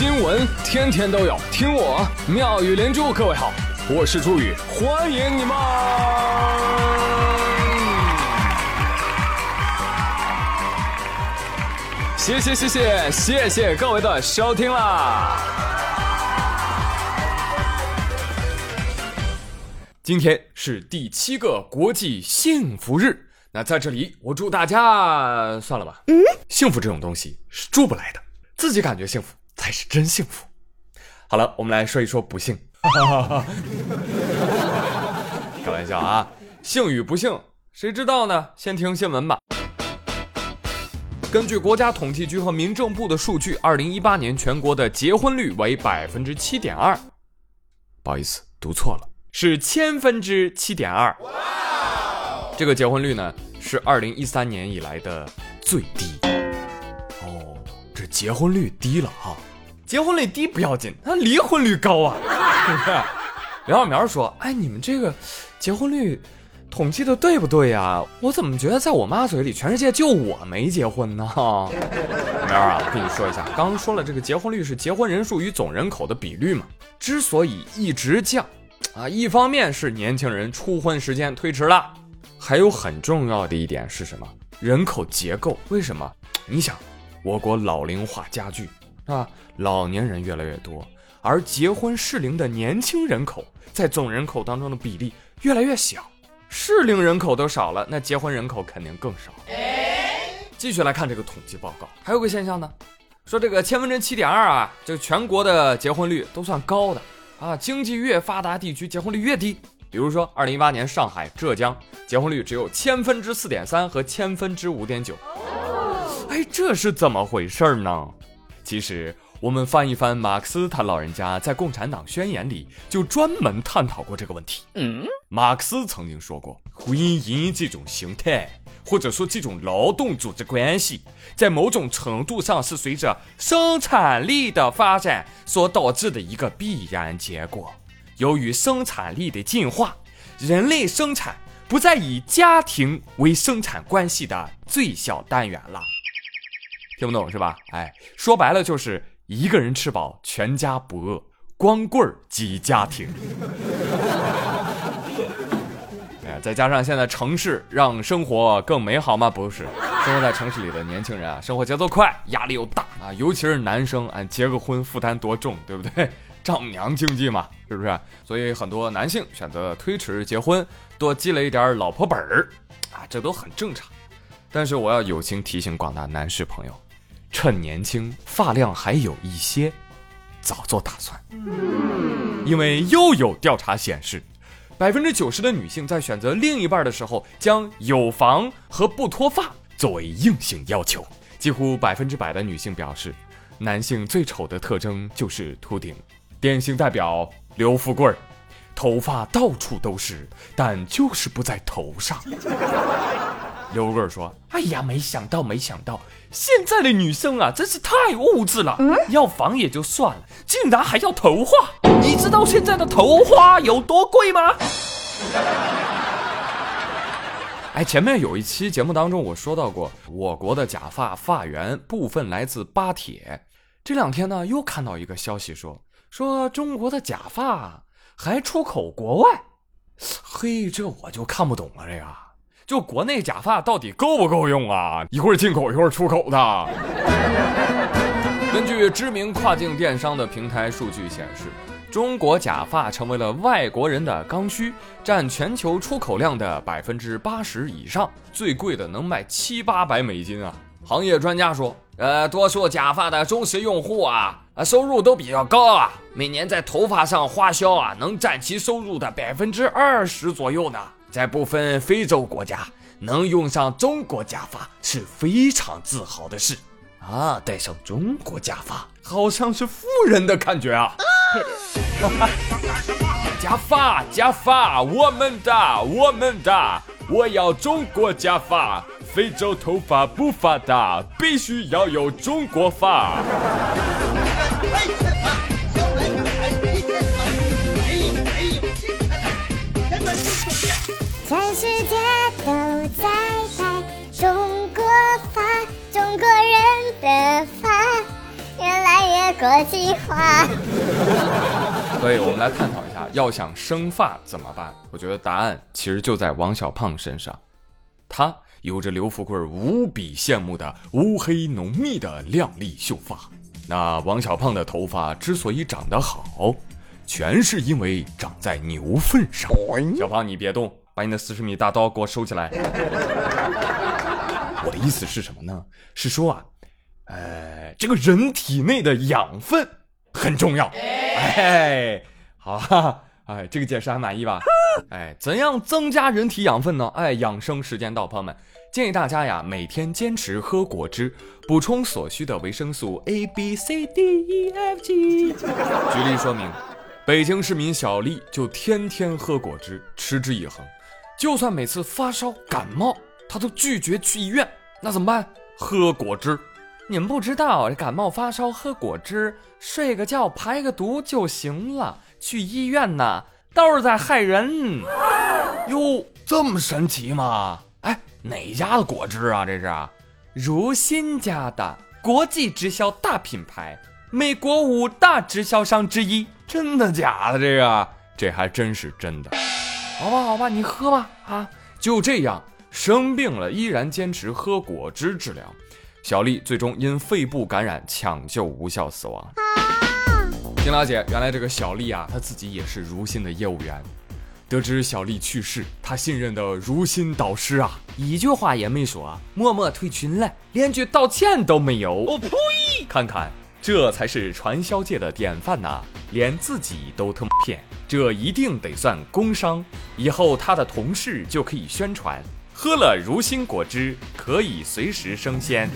新闻天天都有，听我妙语连珠。各位好，我是朱宇，欢迎你们！谢谢谢谢谢谢各位的收听啦！今天是第七个国际幸福日，那在这里我祝大家算了吧。嗯，幸福这种东西是住不来的，自己感觉幸福。才是真幸福。好了，我们来说一说不幸。开玩笑啊，幸与不幸谁知道呢？先听新闻吧。根据国家统计局和民政部的数据，二零一八年全国的结婚率为百分之七点二。不好意思，读错了，是千分之七点二。这个结婚率呢，是二零一三年以来的最低。哦，这结婚率低了哈。结婚率低不要紧，他离婚率高啊！刘小苗说：“哎，你们这个结婚率统计的对不对呀？我怎么觉得在我妈嘴里，全世界就我没结婚呢？” 苗啊，我跟你说一下，刚刚说了，这个结婚率是结婚人数与总人口的比率嘛。之所以一直降，啊，一方面是年轻人初婚时间推迟了，还有很重要的一点是什么？人口结构。为什么？你想，我国老龄化加剧。啊，老年人越来越多，而结婚适龄的年轻人口在总人口当中的比例越来越小，适龄人口都少了，那结婚人口肯定更少。继续来看这个统计报告，还有个现象呢，说这个千分之七点二啊，这个全国的结婚率都算高的啊，经济越发达地区结婚率越低。比如说，二零一八年上海、浙江结婚率只有千分之四点三和千分之五点九。哎，这是怎么回事呢？其实，我们翻一翻马克思他老人家在《共产党宣言》里就专门探讨过这个问题。嗯，马克思曾经说过，婚姻这种形态，或者说这种劳动组织关系，在某种程度上是随着生产力的发展所导致的一个必然结果。由于生产力的进化，人类生产不再以家庭为生产关系的最小单元了。听不懂是吧？哎，说白了就是一个人吃饱，全家不饿，光棍儿即家庭。哎，再加上现在城市让生活更美好吗？不是，生活在城市里的年轻人啊，生活节奏快，压力又大啊，尤其是男生，啊，结个婚负担多重，对不对？丈母娘经济嘛，是不是？所以很多男性选择推迟结婚，多积累一点老婆本儿，啊，这都很正常。但是我要友情提醒广大男士朋友。趁年轻，发量还有一些，早做打算。因为又有调查显示，百分之九十的女性在选择另一半的时候，将有房和不脱发作为硬性要求。几乎百分之百的女性表示，男性最丑的特征就是秃顶，典型代表刘富贵，头发到处都是，但就是不在头上。刘贵说：“哎呀，没想到，没想到，现在的女生啊，真是太物质了。嗯要房也就算了，竟然还要头花。你知道现在的头花有多贵吗？” 哎，前面有一期节目当中，我说到过，我国的假发发源部分来自巴铁。这两天呢，又看到一个消息说，说中国的假发还出口国外。嘿，这我就看不懂了，这个。就国内假发到底够不够用啊？一会儿进口一会儿出口的。根据知名跨境电商的平台数据显示，中国假发成为了外国人的刚需，占全球出口量的百分之八十以上，最贵的能卖七八百美金啊！行业专家说，呃，多数假发的忠实用户啊，啊，收入都比较高啊，每年在头发上花销啊，能占其收入的百分之二十左右呢。在部分非洲国家，能用上中国假发是非常自豪的事啊！戴上中国假发，好像是富人的感觉啊！假发，假发，我们的，我们的，我要中国假发。非洲头发不发达，必须要有中国发。全世界都在拍中国发，中国人的发，越来越国际化。所以我们来探讨一下，要想生发怎么办？我觉得答案其实就在王小胖身上，他有着刘富贵无比羡慕的乌黑浓密的亮丽秀发。那王小胖的头发之所以长得好，全是因为长在牛粪上。小胖，你别动，把你的四十米大刀给我收起来。我的意思是什么呢？是说啊，呃，这个人体内的养分很重要。哎，好，哈哈，哎，这个解释还满意吧？哎，怎样增加人体养分呢？哎，养生时间到，朋友们，建议大家呀，每天坚持喝果汁，补充所需的维生素 A、B、C、D、E、F、G。举例说明，北京市民小丽就天天喝果汁，持之以恒，就算每次发烧感冒。他都拒绝去医院，那怎么办？喝果汁。你们不知道，这感冒发烧喝果汁，睡个觉排个毒就行了。去医院呢，都是在害人。哟，这么神奇吗？哎，哪家的果汁啊？这是如新家的国际直销大品牌，美国五大直销商之一。真的假的？这个，这还真是真的。好吧，好吧，你喝吧。啊，就这样。生病了依然坚持喝果汁治疗，小丽最终因肺部感染抢救无效死亡。听了解，原来这个小丽啊，她自己也是如新的业务员。得知小丽去世，她信任的如新导师啊，一句话也没说，默默退群了，连句道歉都没有。我呸！看看，这才是传销界的典范呐，连自己都他妈骗，这一定得算工伤。以后他的同事就可以宣传。喝了如新果汁可以随时升仙。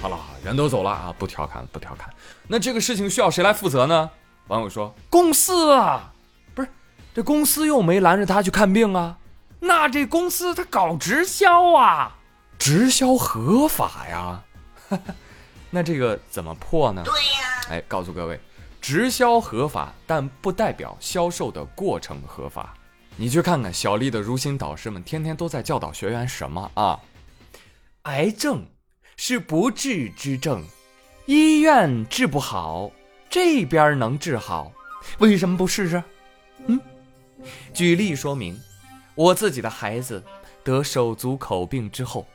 好了，人都走了啊，不调侃，不调侃。那这个事情需要谁来负责呢？网友说公司啊，不是，这公司又没拦着他去看病啊。那这公司他搞直销啊，直销合法呀。那这个怎么破呢？对呀。哎，告诉各位，直销合法，但不代表销售的过程合法。你去看看小丽的如新导师们，天天都在教导学员什么啊？癌症是不治之症，医院治不好，这边能治好，为什么不试试？嗯，举例说明，我自己的孩子得手足口病之后，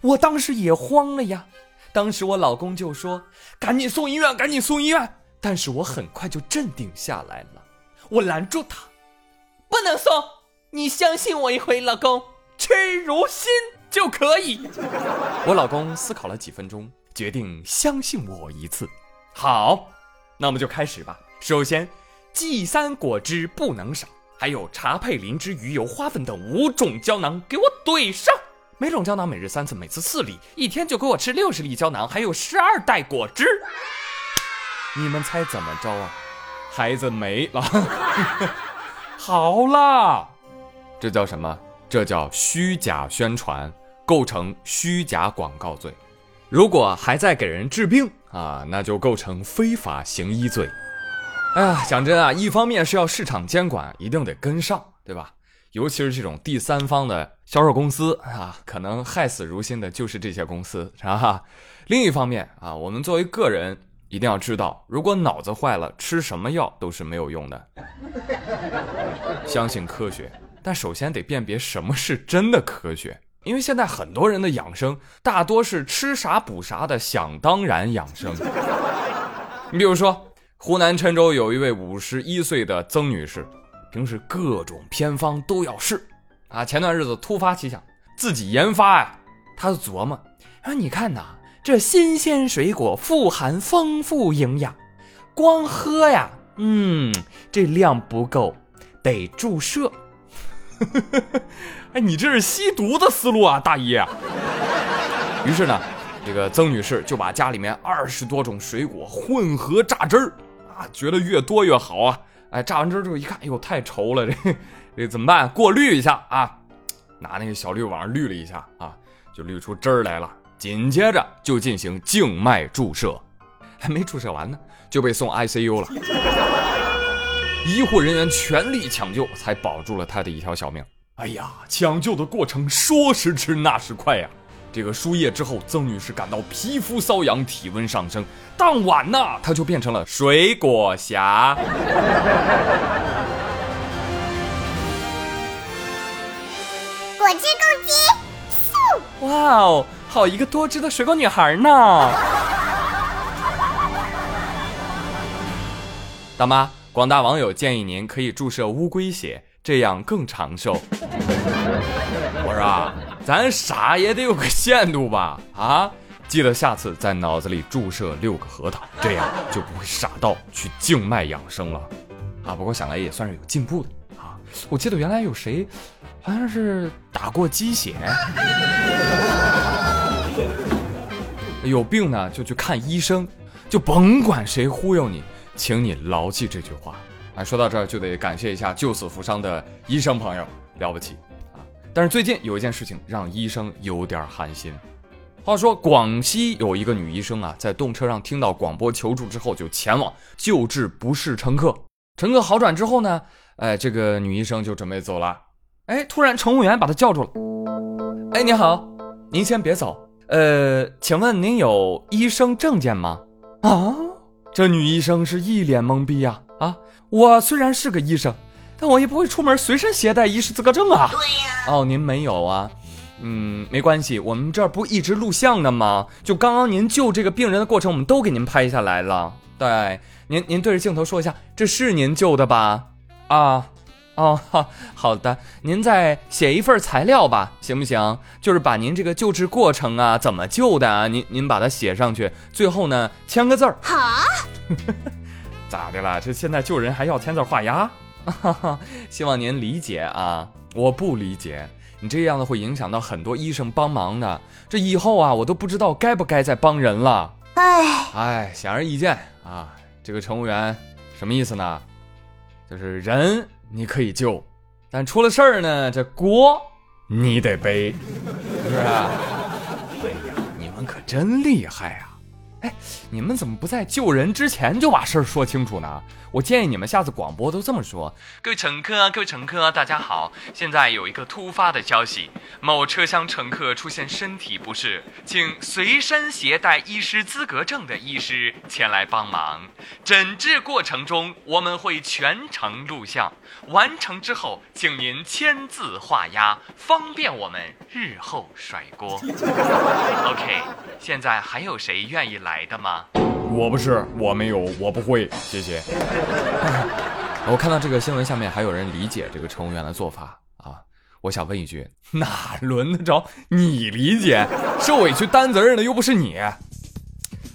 我当时也慌了呀。当时我老公就说：“赶紧送医院，赶紧送医院。”但是我很快就镇定下来了，我拦住他。不能送，你相信我一回，老公，吃如新就可以。我老公思考了几分钟，决定相信我一次。好，那我们就开始吧。首先，G 三果汁不能少，还有茶配灵芝、鱼油、花粉等五种胶囊，给我怼上。每种胶囊每日三次，每次四粒，一天就给我吃六十粒胶囊，还有十二袋果汁。你们猜怎么着啊？孩子没了。好啦，这叫什么？这叫虚假宣传，构成虚假广告罪。如果还在给人治病啊，那就构成非法行医罪。哎呀，讲真啊，一方面是要市场监管一定得跟上，对吧？尤其是这种第三方的销售公司啊，可能害死如新的就是这些公司，是吧？另一方面啊，我们作为个人。一定要知道，如果脑子坏了，吃什么药都是没有用的。相信科学，但首先得辨别什么是真的科学。因为现在很多人的养生大多是吃啥补啥的想当然养生。你比如说，湖南郴州有一位五十一岁的曾女士，平时各种偏方都要试啊。前段日子突发奇想，自己研发呀，他就琢磨，说你看呐。这新鲜水果富含丰富营养，光喝呀，嗯，这量不够，得注射。哎，你这是吸毒的思路啊，大爷！于是呢，这个曾女士就把家里面二十多种水果混合榨汁儿啊，觉得越多越好啊。哎，榨完汁之后一看，哎呦，太稠了，这这怎么办？过滤一下啊，拿那个小滤网滤了一下啊，就滤出汁儿来了。紧接着就进行静脉注射，还没注射完呢，就被送 ICU 了。医护人员全力抢救，才保住了他的一条小命。哎呀，抢救的过程说时迟那时快呀！这个输液之后，曾女士感到皮肤瘙痒，体温上升。当晚呢，她就变成了水果侠。哇哦，好一个多汁的水果女孩呢！大妈，广大网友建议您可以注射乌龟血，这样更长寿。我说啊，咱傻也得有个限度吧？啊，记得下次在脑子里注射六个核桃，这样就不会傻到去静脉养生了。啊，不过想来也算是有进步的。我记得原来有谁，好像是打过鸡血。有病呢就去看医生，就甭管谁忽悠你。请你牢记这句话啊！说到这儿就得感谢一下救死扶伤的医生朋友，了不起啊！但是最近有一件事情让医生有点寒心。话说广西有一个女医生啊，在动车上听到广播求助之后，就前往救治不适乘客。乘客好转之后呢，哎，这个女医生就准备走了。哎，突然乘务员把她叫住了。哎，您好，您先别走。呃，请问您有医生证件吗？啊？这女医生是一脸懵逼呀！啊，我虽然是个医生，但我也不会出门随身携带医师资格证啊。对呀。哦，您没有啊？嗯，没关系，我们这儿不一直录像呢吗？就刚刚您救这个病人的过程，我们都给您拍下来了。对，您您对着镜头说一下，这是您救的吧？啊。哦，好的，您再写一份材料吧，行不行？就是把您这个救治过程啊，怎么救的啊，您您把它写上去，最后呢签个字儿。好，咋的了？这现在救人还要签字画押？希望您理解啊，我不理解，你这样的会影响到很多医生帮忙的，这以后啊，我都不知道该不该再帮人了。哎哎，显而易见啊，这个乘务员什么意思呢？就是人。你可以救，但出了事儿呢，这锅你得背，是不是？哎呀，你们可真厉害啊！哎，你们怎么不在救人之前就把事儿说清楚呢？我建议你们下次广播都这么说：各位乘客，各位乘客，大家好，现在有一个突发的消息，某车厢乘客出现身体不适，请随身携带医师资格证的医师前来帮忙。诊治过程中我们会全程录像，完成之后请您签字画押，方便我们日后甩锅。OK，现在还有谁愿意来的吗？我不是，我没有，我不会，谢谢。我看到这个新闻下面还有人理解这个乘务员的做法啊，我想问一句，哪轮得着你理解？受委屈担责任的又不是你。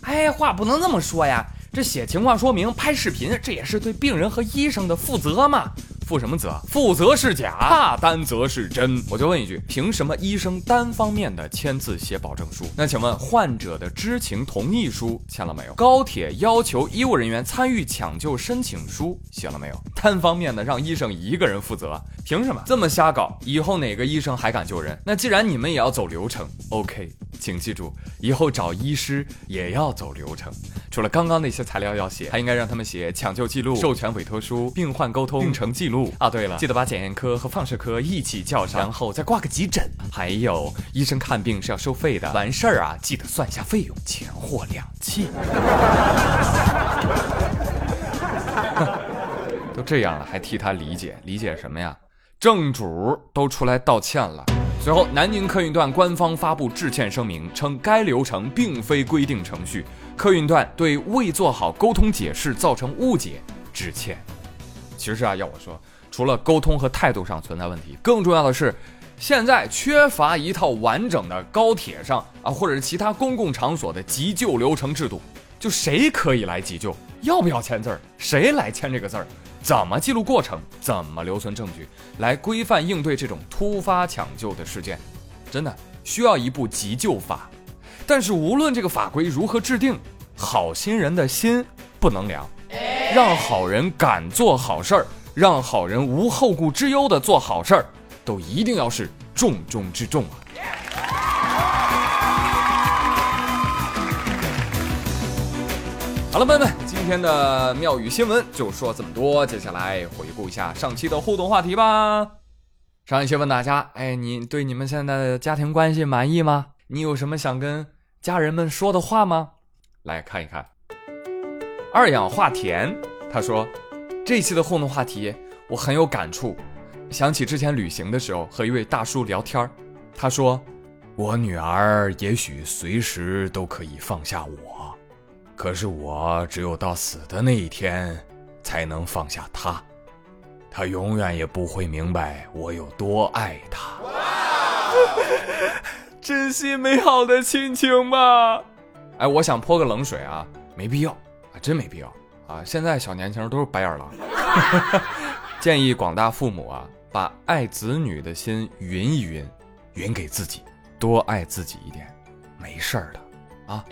哎，话不能这么说呀，这写情况说明、拍视频，这也是对病人和医生的负责嘛。负什么责？负责是假，怕担责是真。我就问一句，凭什么医生单方面的签字写保证书？那请问患者的知情同意书签了没有？高铁要求医务人员参与抢救申请书写了没有？单方面的让医生一个人负责，凭什么这么瞎搞？以后哪个医生还敢救人？那既然你们也要走流程，OK，请记住，以后找医师也要走流程。除了刚刚那些材料要写，还应该让他们写抢救记录、授权委托书、病患沟通、病程记录啊。对了，记得把检验科和放射科一起叫上，然后再挂个急诊。还有，医生看病是要收费的，完事儿啊，记得算下费用，钱货两讫。都这样了，还替他理解理解什么呀？正主都出来道歉了。随后，南宁客运段官方发布致歉声明，称该流程并非规定程序。客运段对未做好沟通解释造成误解致歉。其实啊，要我说，除了沟通和态度上存在问题，更重要的是，现在缺乏一套完整的高铁上啊，或者是其他公共场所的急救流程制度。就谁可以来急救，要不要签字儿，谁来签这个字儿，怎么记录过程，怎么留存证据，来规范应对这种突发抢救的事件，真的需要一部急救法。但是无论这个法规如何制定，好心人的心不能凉，让好人敢做好事儿，让好人无后顾之忧的做好事儿，都一定要是重中之重啊！好了，朋友们，今天的妙语新闻就说这么多，接下来回顾一下上期的互动话题吧。上一期问大家，哎，你对你们现在的家庭关系满意吗？你有什么想跟家人们说的话吗？来看一看。二氧化田，他说，这期的互动话题我很有感触，想起之前旅行的时候和一位大叔聊天他说，我女儿也许随时都可以放下我，可是我只有到死的那一天才能放下她。她永远也不会明白我有多爱她。珍惜 美好的亲情吧。哎，我想泼个冷水啊，没必要啊，真没必要啊。现在小年轻都是白眼狼。建议广大父母啊，把爱子女的心匀一匀，匀给自己，多爱自己一点，没事儿的啊。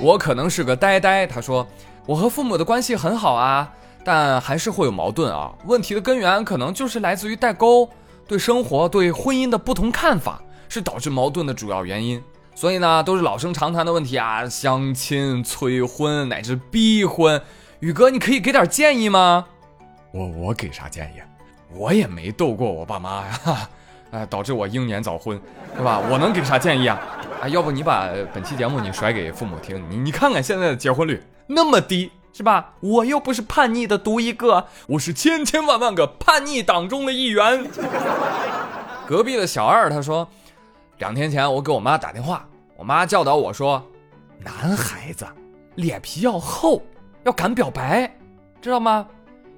我可能是个呆呆，他说我和父母的关系很好啊。但还是会有矛盾啊！问题的根源可能就是来自于代沟，对生活、对婚姻的不同看法，是导致矛盾的主要原因。所以呢，都是老生常谈的问题啊，相亲、催婚乃至逼婚。宇哥，你可以给点建议吗？我我给啥建议？我也没斗过我爸妈呀，哎，导致我英年早婚，对吧？我能给啥建议啊？啊，要不你把本期节目你甩给父母听，你你看看现在的结婚率那么低。是吧？我又不是叛逆的独一个，我是千千万万个叛逆党中的一员。隔壁的小二他说，两天前我给我妈打电话，我妈教导我说，男孩子脸皮要厚，要敢表白，知道吗？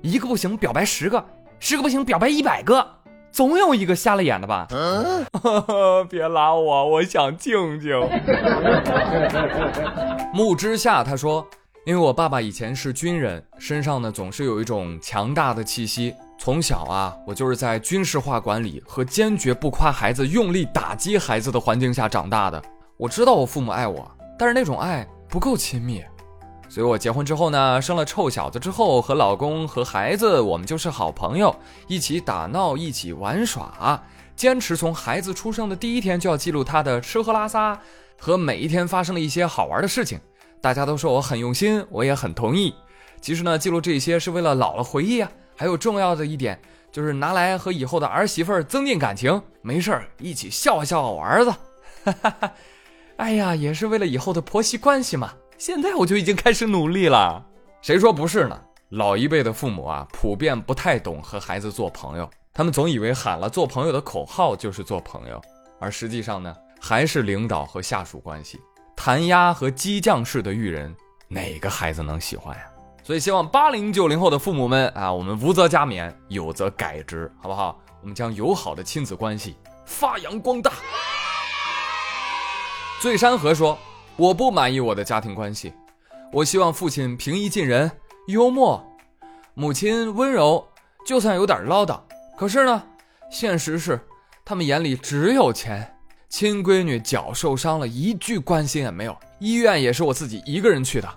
一个不行表白十个，十个不行表白一百个，总有一个瞎了眼的吧？别拉我，我想静静。木之下他说。因为我爸爸以前是军人，身上呢总是有一种强大的气息。从小啊，我就是在军事化管理和坚决不夸孩子、用力打击孩子的环境下长大的。我知道我父母爱我，但是那种爱不够亲密。所以我结婚之后呢，生了臭小子之后，和老公和孩子我们就是好朋友，一起打闹，一起玩耍，坚持从孩子出生的第一天就要记录他的吃喝拉撒和每一天发生的一些好玩的事情。大家都说我很用心，我也很同意。其实呢，记录这些是为了老了回忆啊。还有重要的一点，就是拿来和以后的儿媳妇增进感情。没事儿，一起笑话笑话我儿子。哈哈哈，哎呀，也是为了以后的婆媳关系嘛。现在我就已经开始努力了。谁说不是呢？老一辈的父母啊，普遍不太懂和孩子做朋友。他们总以为喊了做朋友的口号就是做朋友，而实际上呢，还是领导和下属关系。弹压和激将式的育人，哪个孩子能喜欢呀？所以希望八零九零后的父母们啊，我们无则加勉，有则改之，好不好？我们将友好的亲子关系发扬光大。醉山河说：“我不满意我的家庭关系，我希望父亲平易近人、幽默，母亲温柔，就算有点唠叨。可是呢，现实是，他们眼里只有钱。”亲闺女脚受伤了，一句关心也没有。医院也是我自己一个人去的。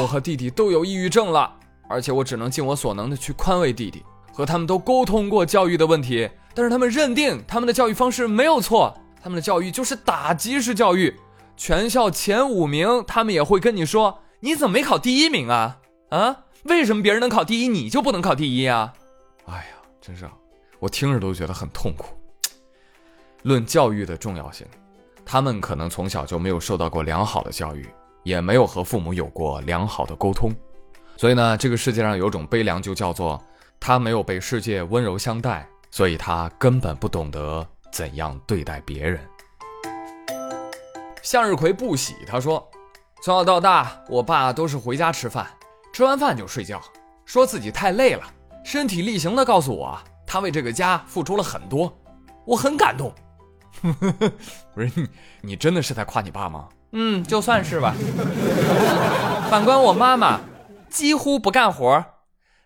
我和弟弟都有抑郁症了，而且我只能尽我所能的去宽慰弟弟。和他们都沟通过教育的问题，但是他们认定他们的教育方式没有错，他们的教育就是打击式教育。全校前五名，他们也会跟你说：“你怎么没考第一名啊？啊，为什么别人能考第一，你就不能考第一啊？”哎呀，真是，我听着都觉得很痛苦。论教育的重要性，他们可能从小就没有受到过良好的教育，也没有和父母有过良好的沟通，所以呢，这个世界上有种悲凉，就叫做他没有被世界温柔相待，所以他根本不懂得怎样对待别人。向日葵不喜，他说，从小到大，我爸都是回家吃饭，吃完饭就睡觉，说自己太累了，身体力行的告诉我，他为这个家付出了很多，我很感动。不是你，你真的是在夸你爸吗？嗯，就算是吧。反观我妈妈，几乎不干活，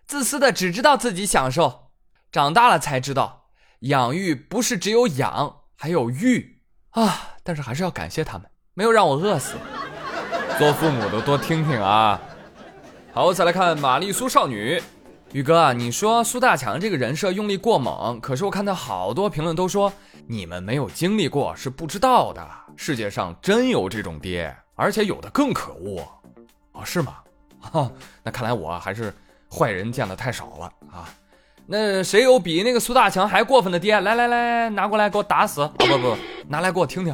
自私的只知道自己享受。长大了才知道，养育不是只有养，还有育啊！但是还是要感谢他们，没有让我饿死。做父母的多听听啊。好，再来看玛丽苏少女。宇哥，你说苏大强这个人设用力过猛，可是我看到好多评论都说你们没有经历过是不知道的。世界上真有这种爹，而且有的更可恶。哦，是吗？哈，那看来我还是坏人见的太少了啊。那谁有比那个苏大强还过分的爹？来来来，拿过来给我打死！不不不，拿来给我听听。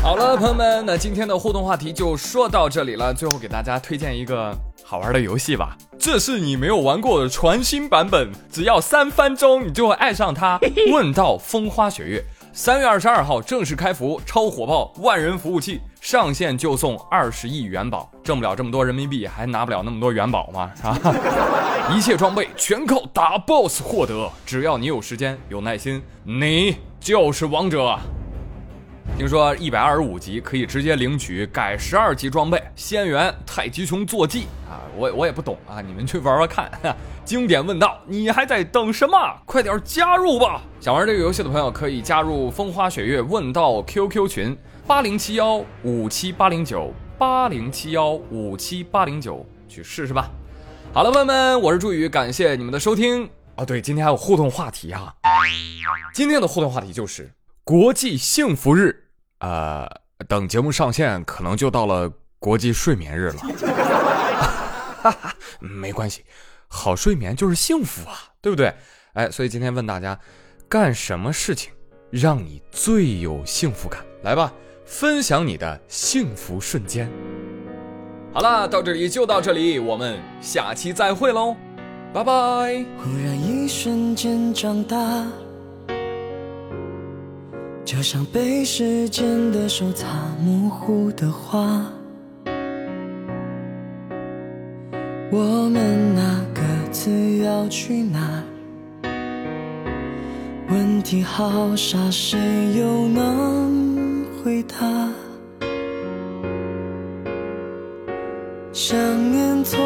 好了，朋友们，那今天的互动话题就说到这里了。最后给大家推荐一个好玩的游戏吧，这是你没有玩过的全新版本，只要三分钟，你就会爱上它。问道风花雪月，三月二十二号正式开服，超火爆，万人服务器，上线就送二十亿元宝，挣不了这么多人民币，还拿不了那么多元宝吗？啊！一切装备全靠打 BOSS 获得，只要你有时间、有耐心，你就是王者。听说一百二十五级可以直接领取改十二级装备仙元太极熊坐骑啊！我我也不懂啊，你们去玩玩看。经典问道：你还在等什么？快点加入吧！想玩这个游戏的朋友可以加入风花雪月问道 QQ 群八零七幺五七八零九八零七幺五七八零九去试试吧。好了，朋友们，我是朱宇，感谢你们的收听。哦，对，今天还有互动话题哈。今天的互动话题就是国际幸福日。呃，等节目上线，可能就到了国际睡眠日了。没关系，好睡眠就是幸福啊，对不对？哎，所以今天问大家，干什么事情让你最有幸福感？来吧，分享你的幸福瞬间。好了，到这里就到这里，我们下期再会喽，拜拜。忽然一瞬间长大。就像被时间的手擦模糊的画，我们那各自要去哪？问题好傻，谁又能回答？想念从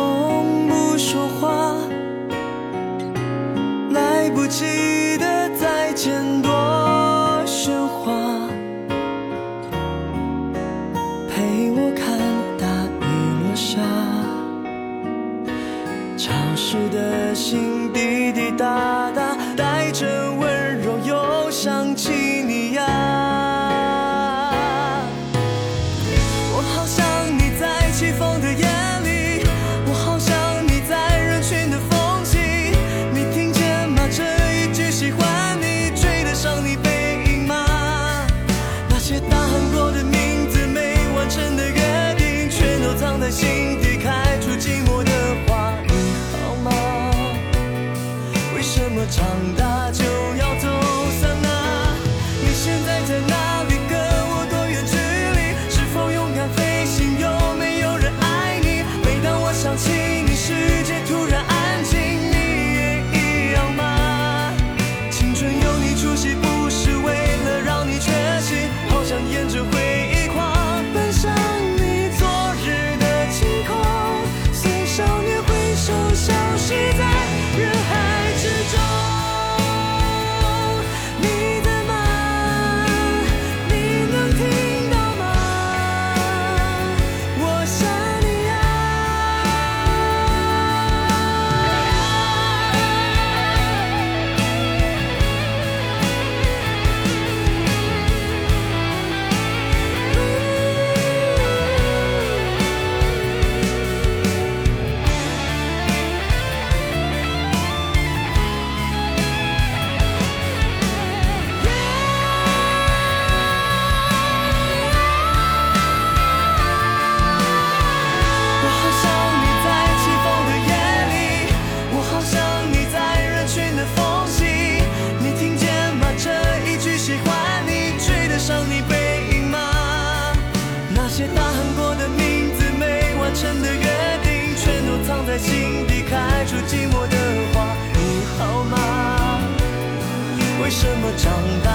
长大。就